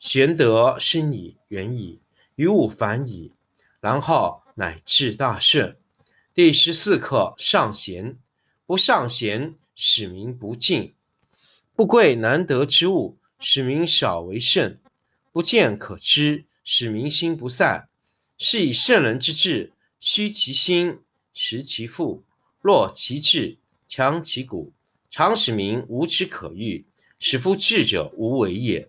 玄德深矣，远矣，于物反矣，然后乃至大顺。第十四课上贤。不尚贤，使民不敬；不贵难得之物，使民少为胜；不见可知，使民心不散。是以圣人之治，虚其心，实其腹，弱其志，强其骨，常使民无知可欲，使夫智者无为也。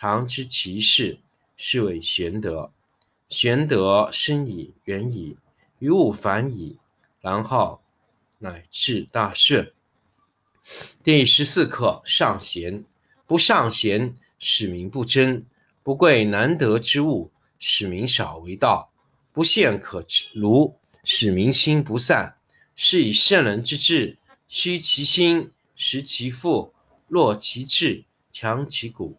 常知其事，是谓玄德。玄德深矣，远矣，于物反矣。然后乃至大顺。第十四课上贤。不尚贤，使民不争；不贵难得之物，使民少为道；不陷可儒，使民心不散。是以圣人之治，虚其心，实其腹，弱其志，强其骨，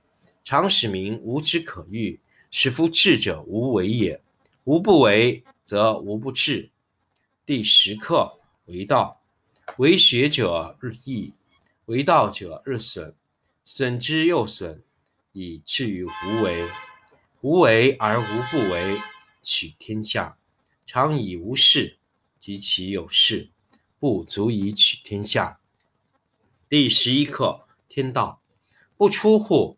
常使民无知可欲，使夫智者无为也。无不为，则无不治。第十课为道，为学者日益，为道者日损，损之又损，以至于无为。无为而无不为，取天下常以无事，及其有事，不足以取天下。第十一课天道，不出户，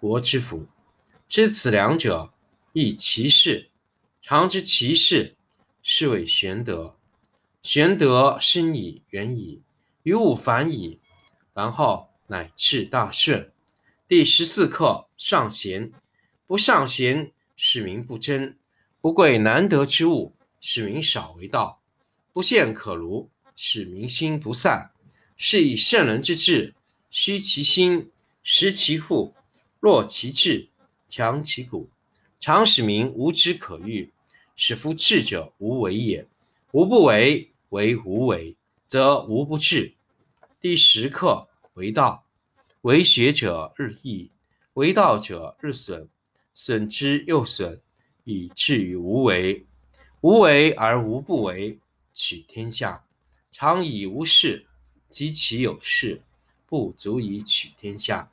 国之福。知此两者，亦其事。常知其事，是谓玄德。玄德深矣，远矣，于物反矣，然后乃至大顺。第十四课上贤。不尚贤，使民不争；不贵难得之物，使民少为道；不见可儒，使民心不散。是以圣人之治，虚其心，实其腹，弱其志，强其骨，常使民无知可欲，使夫智者无为也。无不为。为无为，则无不治。第十课为道，为学者日益，为道者日损，损之又损，以至于无为。无为而无不为，取天下常以无事，及其有事，不足以取天下。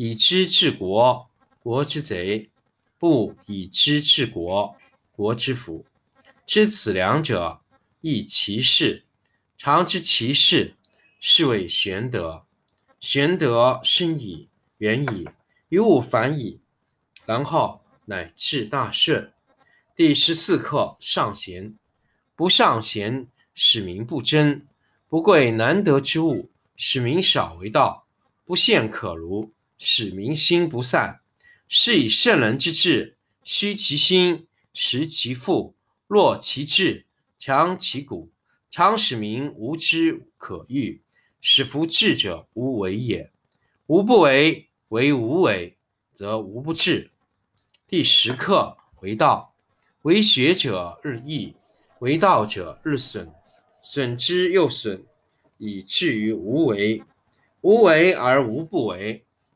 以知治国，国之贼；不以知治国，国之福。知此两者，亦其事。常知其事，是谓玄德。玄德深矣，远矣，于物反矣，然后乃至大顺。第十四课上贤，不尚贤，使民不争；不贵难得之物，使民少为道；不陷可儒，使民心不散。是以圣人之治，虚其心，实其腹，弱其志，强其骨，常使民无知可欲，使夫智者无为也。无不为，为无为，则无不治。第十课为道。为学者日益，为道者日损，损之又损，以至于无为。无为而无不为，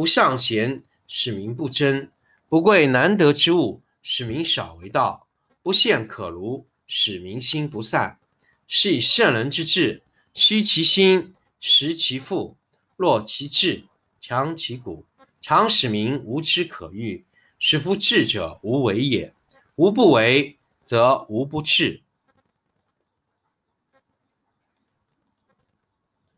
不尚贤，使民不争；不贵难得之物，使民少为道；不陷可儒，使民心不散。是以圣人之治，虚其心，实其腹，弱其志，强其骨，常使民无知可欲，使夫智者无为也。无不为，则无不治。